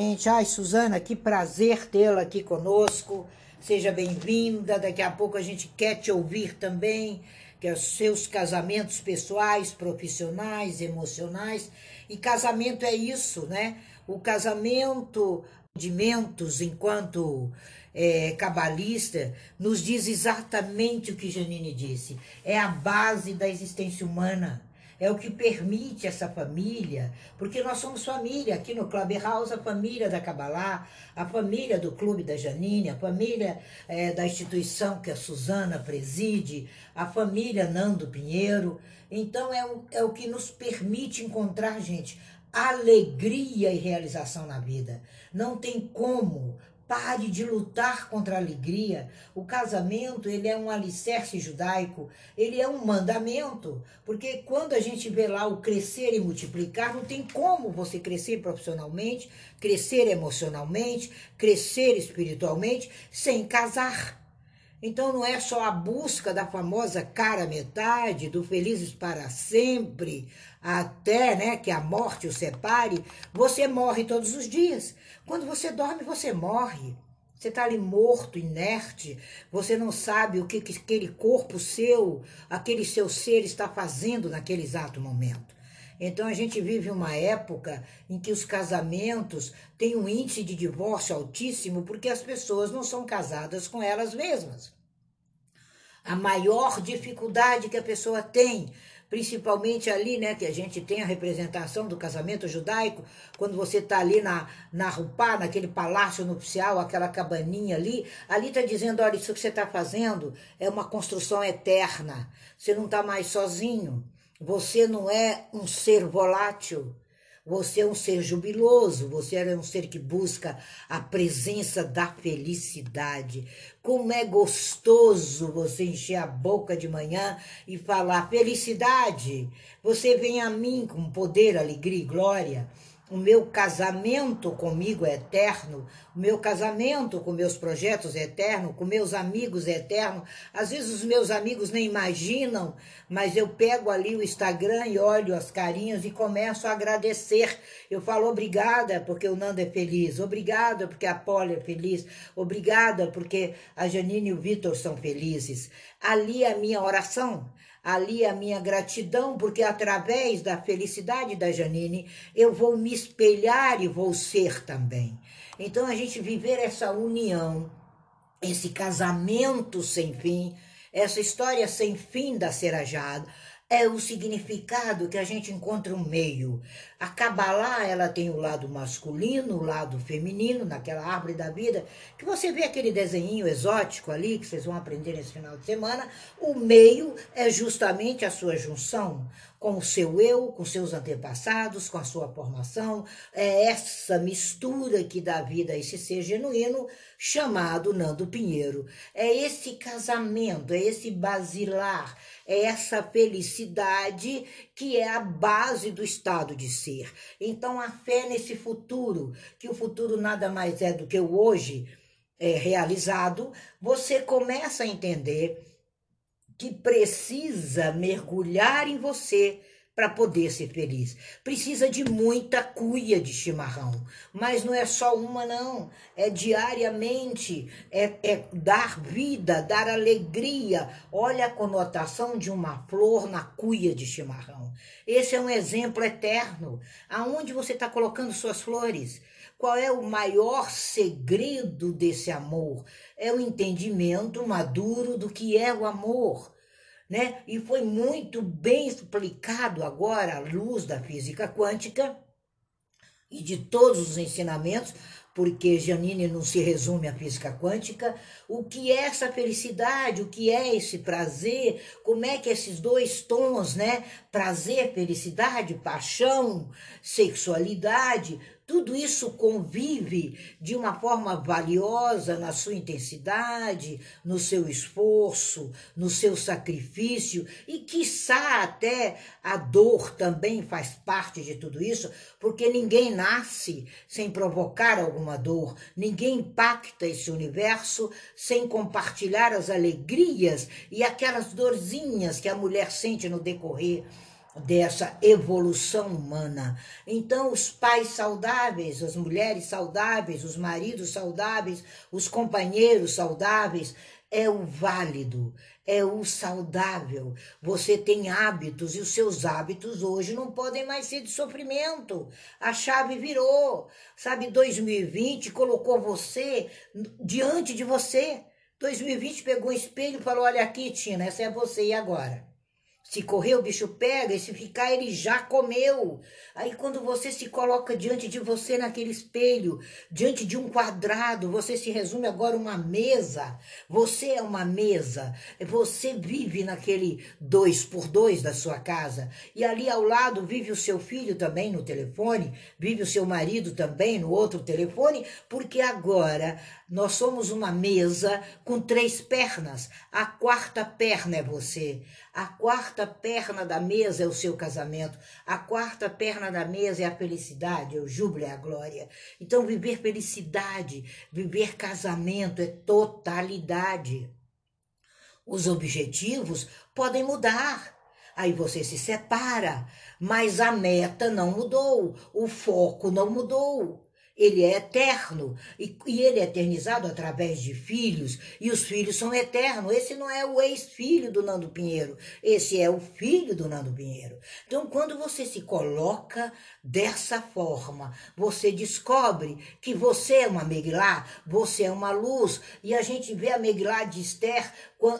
Gente, ai, Suzana, que prazer tê-la aqui conosco. Seja bem-vinda. Daqui a pouco a gente quer te ouvir também, que é os seus casamentos pessoais, profissionais, emocionais. E casamento é isso, né? O casamento de mentos, enquanto é, cabalista, nos diz exatamente o que Janine disse. É a base da existência humana é o que permite essa família, porque nós somos família aqui no Clubhouse, a família da Cabalá, a família do Clube da Janine, a família é, da instituição que a Suzana preside, a família Nando Pinheiro. Então é o, é o que nos permite encontrar, gente, alegria e realização na vida. Não tem como Pare de lutar contra a alegria. O casamento, ele é um alicerce judaico, ele é um mandamento, porque quando a gente vê lá o crescer e multiplicar, não tem como você crescer profissionalmente, crescer emocionalmente, crescer espiritualmente sem casar. Então não é só a busca da famosa cara metade, do felizes para sempre, até né, que a morte o separe, você morre todos os dias. Quando você dorme, você morre. Você está ali morto, inerte, você não sabe o que, que aquele corpo seu, aquele seu ser está fazendo naquele exato momento. Então a gente vive uma época em que os casamentos têm um índice de divórcio altíssimo porque as pessoas não são casadas com elas mesmas. A maior dificuldade que a pessoa tem principalmente ali, né, que a gente tem a representação do casamento judaico, quando você está ali na, na Rupá, naquele palácio nupcial, aquela cabaninha ali, ali está dizendo, olha, isso que você está fazendo é uma construção eterna, você não está mais sozinho, você não é um ser volátil, você é um ser jubiloso, você é um ser que busca a presença da felicidade. Como é gostoso você encher a boca de manhã e falar felicidade. Você vem a mim com poder, alegria e glória o meu casamento comigo é eterno, o meu casamento com meus projetos é eterno, com meus amigos é eterno. Às vezes os meus amigos nem imaginam, mas eu pego ali o Instagram e olho as carinhas e começo a agradecer. Eu falo obrigada porque o Nando é feliz, obrigada porque a Polly é feliz, obrigada porque a Janine e o Vitor são felizes. Ali é a minha oração ali a minha gratidão, porque através da felicidade da Janine eu vou me espelhar e vou ser também. Então a gente viver essa união, esse casamento sem fim, essa história sem fim da Serajada, é o significado que a gente encontra um meio. A Kabbalah, ela tem o lado masculino, o lado feminino, naquela árvore da vida, que você vê aquele desenho exótico ali, que vocês vão aprender nesse final de semana, o meio é justamente a sua junção com o seu eu, com seus antepassados, com a sua formação, é essa mistura que dá vida a esse ser genuíno chamado Nando Pinheiro. É esse casamento, é esse basilar, é essa felicidade que é a base do estado de ser. Então, a fé nesse futuro, que o futuro nada mais é do que o hoje é, realizado, você começa a entender que precisa mergulhar em você para poder ser feliz. Precisa de muita cuia de chimarrão, mas não é só uma, não. É diariamente, é, é dar vida, dar alegria. Olha a conotação de uma flor na cuia de chimarrão. Esse é um exemplo eterno. Aonde você está colocando suas flores? Qual é o maior segredo desse amor? É o entendimento maduro do que é o amor né? E foi muito bem explicado agora à luz da física quântica e de todos os ensinamentos, porque Janine não se resume à física quântica, o que é essa felicidade, o que é esse prazer, como é que esses dois tons, né? Prazer, felicidade, paixão, sexualidade, tudo isso convive de uma forma valiosa na sua intensidade, no seu esforço, no seu sacrifício e, quiçá, até a dor também faz parte de tudo isso, porque ninguém nasce sem provocar alguma dor, ninguém impacta esse universo sem compartilhar as alegrias e aquelas dorzinhas que a mulher sente no decorrer dessa evolução humana. Então, os pais saudáveis, as mulheres saudáveis, os maridos saudáveis, os companheiros saudáveis, é o válido, é o saudável. Você tem hábitos e os seus hábitos hoje não podem mais ser de sofrimento. A chave virou. Sabe, 2020 colocou você diante de você. 2020 pegou um espelho e falou: Olha aqui, Tina, essa é você e agora? Se correr, o bicho pega, e se ficar, ele já comeu. Aí, quando você se coloca diante de você naquele espelho, diante de um quadrado, você se resume agora uma mesa. Você é uma mesa. Você vive naquele dois por dois da sua casa. E ali ao lado vive o seu filho também no telefone, vive o seu marido também no outro telefone, porque agora nós somos uma mesa com três pernas. A quarta perna é você. A quarta perna da mesa é o seu casamento. A quarta perna da mesa é a felicidade, o júbilo, é a glória. Então, viver felicidade, viver casamento é totalidade. Os objetivos podem mudar. Aí você se separa, mas a meta não mudou, o foco não mudou ele é eterno e, e, ele é eternizado através de filhos e os filhos são eternos. Esse não é o ex-filho do Nando Pinheiro, esse é o filho do Nando Pinheiro. Então, quando você se coloca dessa forma, você descobre que você é uma Meglá, você é uma luz e a gente vê a Meglá de Esther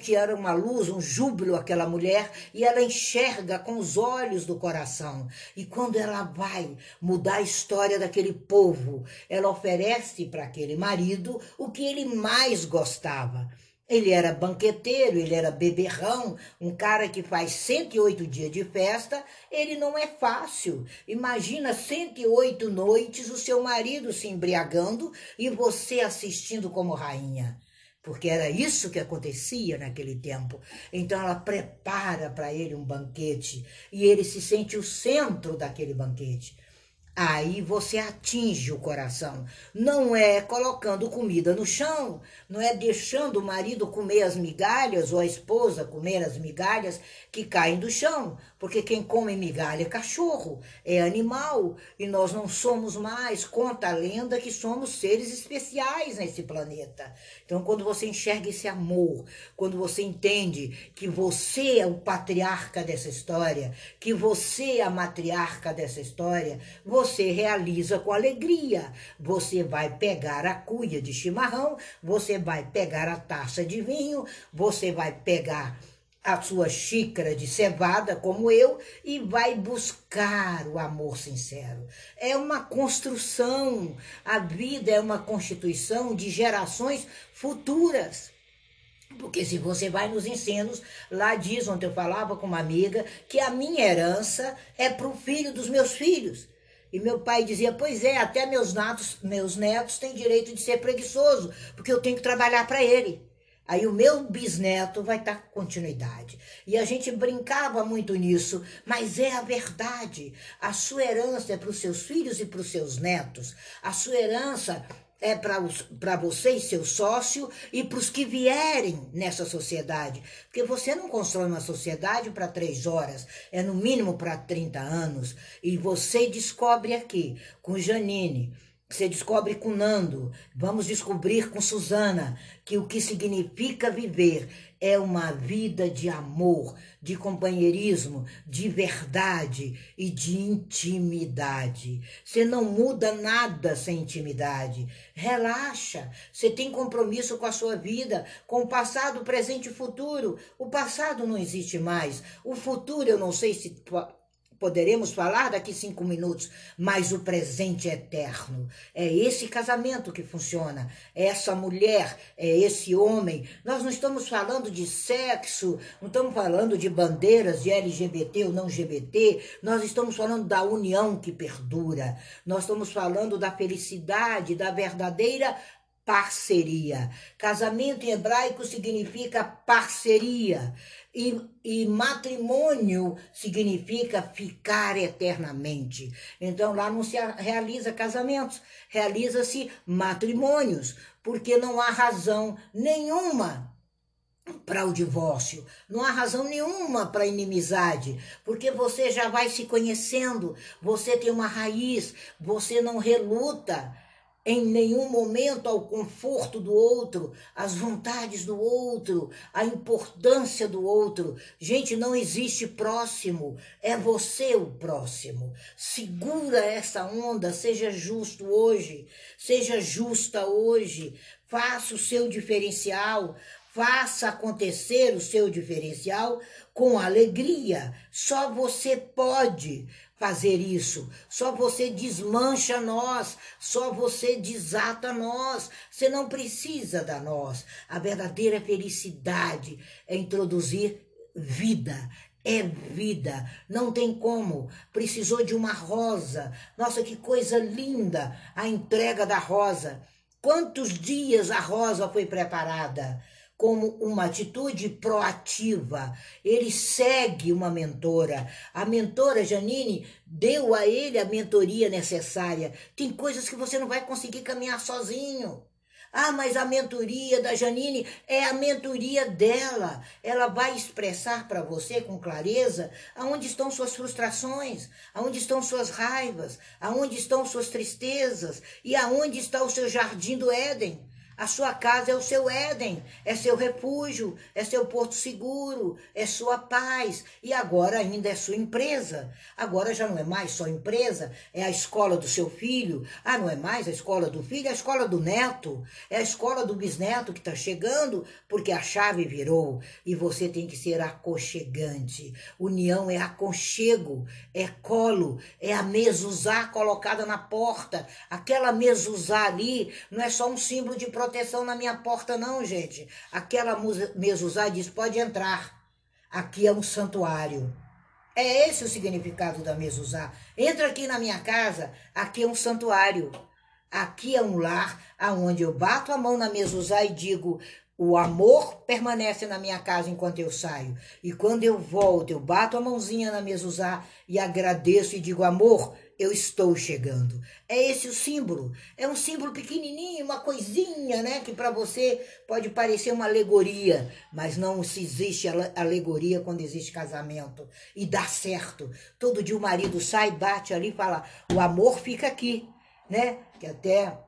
que era uma luz, um júbilo aquela mulher, e ela enxerga com os olhos do coração. E quando ela vai mudar a história daquele povo, ela oferece para aquele marido o que ele mais gostava. Ele era banqueteiro, ele era beberrão, um cara que faz 108 dias de festa, ele não é fácil. Imagina 108 noites o seu marido se embriagando e você assistindo como rainha porque era isso que acontecia naquele tempo. Então ela prepara para ele um banquete e ele se sente o centro daquele banquete. Aí você atinge o coração. Não é colocando comida no chão, não é deixando o marido comer as migalhas ou a esposa comer as migalhas que caem do chão, porque quem come migalha é cachorro, é animal, e nós não somos mais, conta a lenda, que somos seres especiais nesse planeta. Então, quando você enxerga esse amor, quando você entende que você é o patriarca dessa história, que você é a matriarca dessa história, você você realiza com alegria. Você vai pegar a cuia de chimarrão, você vai pegar a taça de vinho, você vai pegar a sua xícara de cevada, como eu, e vai buscar o amor sincero. É uma construção, a vida é uma constituição de gerações futuras. Porque se você vai nos ensinos, lá diz, ontem eu falava com uma amiga, que a minha herança é para o filho dos meus filhos. E meu pai dizia: Pois é, até meus netos, meus netos têm direito de ser preguiçoso, porque eu tenho que trabalhar para ele. Aí o meu bisneto vai estar com continuidade. E a gente brincava muito nisso, mas é a verdade. A sua herança é para os seus filhos e para os seus netos. A sua herança é para você e seu sócio e para os que vierem nessa sociedade. Porque você não constrói uma sociedade para três horas, é no mínimo para 30 anos. E você descobre aqui, com Janine, você descobre com Nando, vamos descobrir com Suzana, que o que significa viver é uma vida de amor, de companheirismo, de verdade e de intimidade. Você não muda nada sem intimidade. Relaxa, você tem compromisso com a sua vida, com o passado, presente e futuro. O passado não existe mais. O futuro, eu não sei se Poderemos falar daqui cinco minutos, mas o presente é eterno. É esse casamento que funciona, é essa mulher, é esse homem. Nós não estamos falando de sexo, não estamos falando de bandeiras de LGBT ou não LGBT, nós estamos falando da união que perdura. Nós estamos falando da felicidade, da verdadeira parceria. Casamento em hebraico significa parceria. E, e, matrimônio significa ficar eternamente. Então lá não se realiza casamentos, realiza-se matrimônios, porque não há razão nenhuma para o divórcio. Não há razão nenhuma para inimizade, porque você já vai se conhecendo, você tem uma raiz, você não reluta em nenhum momento ao conforto do outro, às vontades do outro, à importância do outro. Gente, não existe próximo, é você o próximo. Segura essa onda, seja justo hoje, seja justa hoje, faça o seu diferencial, faça acontecer o seu diferencial com alegria. Só você pode fazer isso. Só você desmancha nós, só você desata nós. Você não precisa da nós. A verdadeira felicidade é introduzir vida. É vida, não tem como. Precisou de uma rosa. Nossa, que coisa linda a entrega da rosa. Quantos dias a rosa foi preparada? Como uma atitude proativa. Ele segue uma mentora. A mentora Janine deu a ele a mentoria necessária. Tem coisas que você não vai conseguir caminhar sozinho. Ah, mas a mentoria da Janine é a mentoria dela. Ela vai expressar para você com clareza aonde estão suas frustrações, aonde estão suas raivas, aonde estão suas tristezas e aonde está o seu jardim do Éden. A sua casa é o seu Éden, é seu refúgio, é seu porto seguro, é sua paz e agora ainda é sua empresa. Agora já não é mais só empresa, é a escola do seu filho. Ah, não é mais a escola do filho, é a escola do neto, é a escola do bisneto que está chegando porque a chave virou e você tem que ser aconchegante. União é aconchego, é colo, é a mezuzá colocada na porta. Aquela mezuzá ali não é só um símbolo de proteção proteção na minha porta, não, gente. Aquela mezuzá diz: pode entrar. Aqui é um santuário. É esse o significado da mezuzá. Entra aqui na minha casa, aqui é um santuário. Aqui é um lar aonde eu bato a mão na mezuzá e digo: o amor permanece na minha casa enquanto eu saio. E quando eu volto, eu bato a mãozinha na mezuzá e agradeço e digo: amor, eu estou chegando. É esse o símbolo. É um símbolo pequenininho, uma coisinha, né? Que para você pode parecer uma alegoria, mas não se existe alegoria quando existe casamento. E dá certo. Todo dia o marido sai, bate ali e fala: o amor fica aqui, né? Que até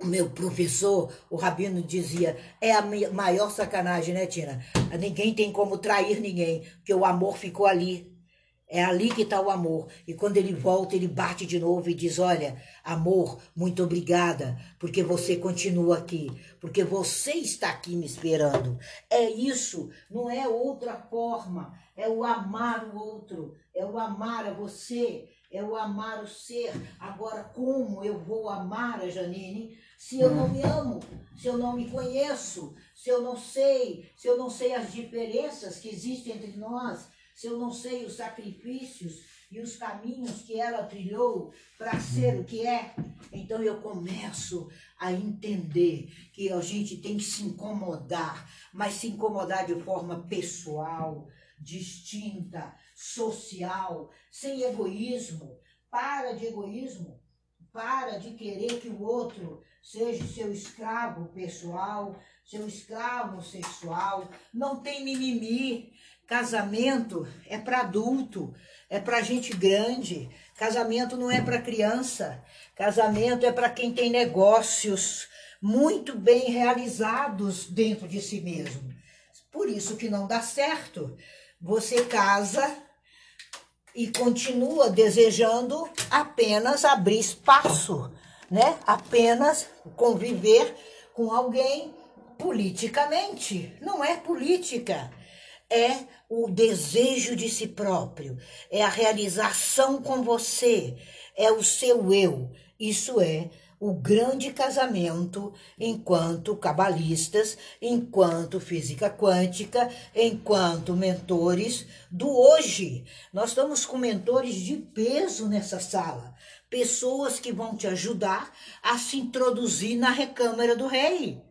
o meu professor, o Rabino, dizia: é a maior sacanagem, né, Tina? Ninguém tem como trair ninguém, porque o amor ficou ali. É ali que está o amor. E quando ele volta, ele bate de novo e diz: Olha, amor, muito obrigada, porque você continua aqui, porque você está aqui me esperando. É isso, não é outra forma. É o amar o outro, é o amar a você, é o amar o ser. Agora, como eu vou amar a Janine se eu não me amo, se eu não me conheço, se eu não sei, se eu não sei as diferenças que existem entre nós? se eu não sei os sacrifícios e os caminhos que ela trilhou para ser o que é, então eu começo a entender que a gente tem que se incomodar, mas se incomodar de forma pessoal, distinta, social, sem egoísmo. Para de egoísmo, para de querer que o outro seja seu escravo pessoal, seu escravo sexual. Não tem mimimi, Casamento é para adulto, é para gente grande. Casamento não é para criança. Casamento é para quem tem negócios muito bem realizados dentro de si mesmo. Por isso que não dá certo. Você casa e continua desejando apenas abrir espaço, né? Apenas conviver com alguém politicamente. Não é política é o desejo de si próprio, é a realização com você, é o seu eu. Isso é o grande casamento enquanto cabalistas, enquanto física quântica, enquanto mentores do hoje. Nós estamos com mentores de peso nessa sala, pessoas que vão te ajudar a se introduzir na recâmara do rei.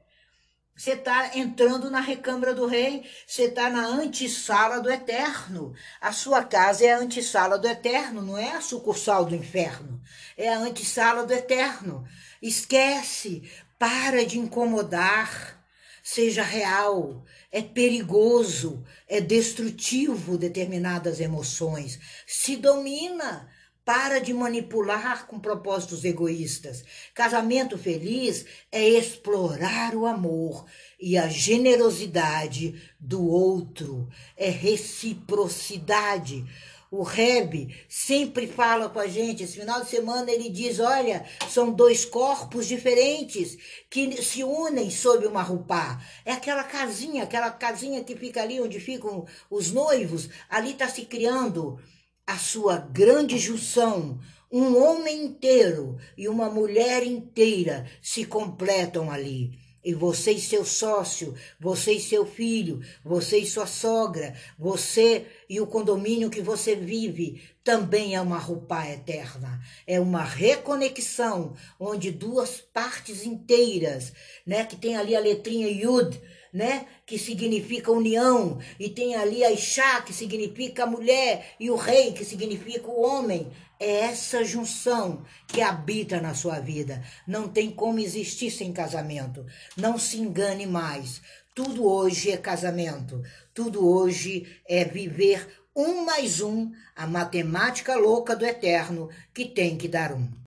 Você está entrando na recâmara do rei, você está na antessala do eterno. A sua casa é a antessala do eterno, não é a sucursal do inferno. É a antessala do eterno. Esquece, para de incomodar. seja real. É perigoso, é destrutivo determinadas emoções. Se domina, para de manipular com propósitos egoístas. Casamento feliz é explorar o amor e a generosidade do outro, é reciprocidade. O Reb sempre fala com a gente. Esse final de semana ele diz: olha, são dois corpos diferentes que se unem sob uma roupa. É aquela casinha, aquela casinha que fica ali onde ficam os noivos. Ali está se criando a sua grande junção. Um homem inteiro e uma mulher inteira se completam ali. E você e seu sócio, você e seu filho, você e sua sogra, você e o condomínio que você vive, também é uma roupa eterna. É uma reconexão onde duas partes inteiras, né, que tem ali a letrinha Yud, né, que significa união, e tem ali a Ixá, que significa a mulher, e o rei, que significa o homem. É essa junção que habita na sua vida. Não tem como existir sem casamento. Não se engane mais. Tudo hoje é casamento. Tudo hoje é viver um mais um, a matemática louca do eterno, que tem que dar um.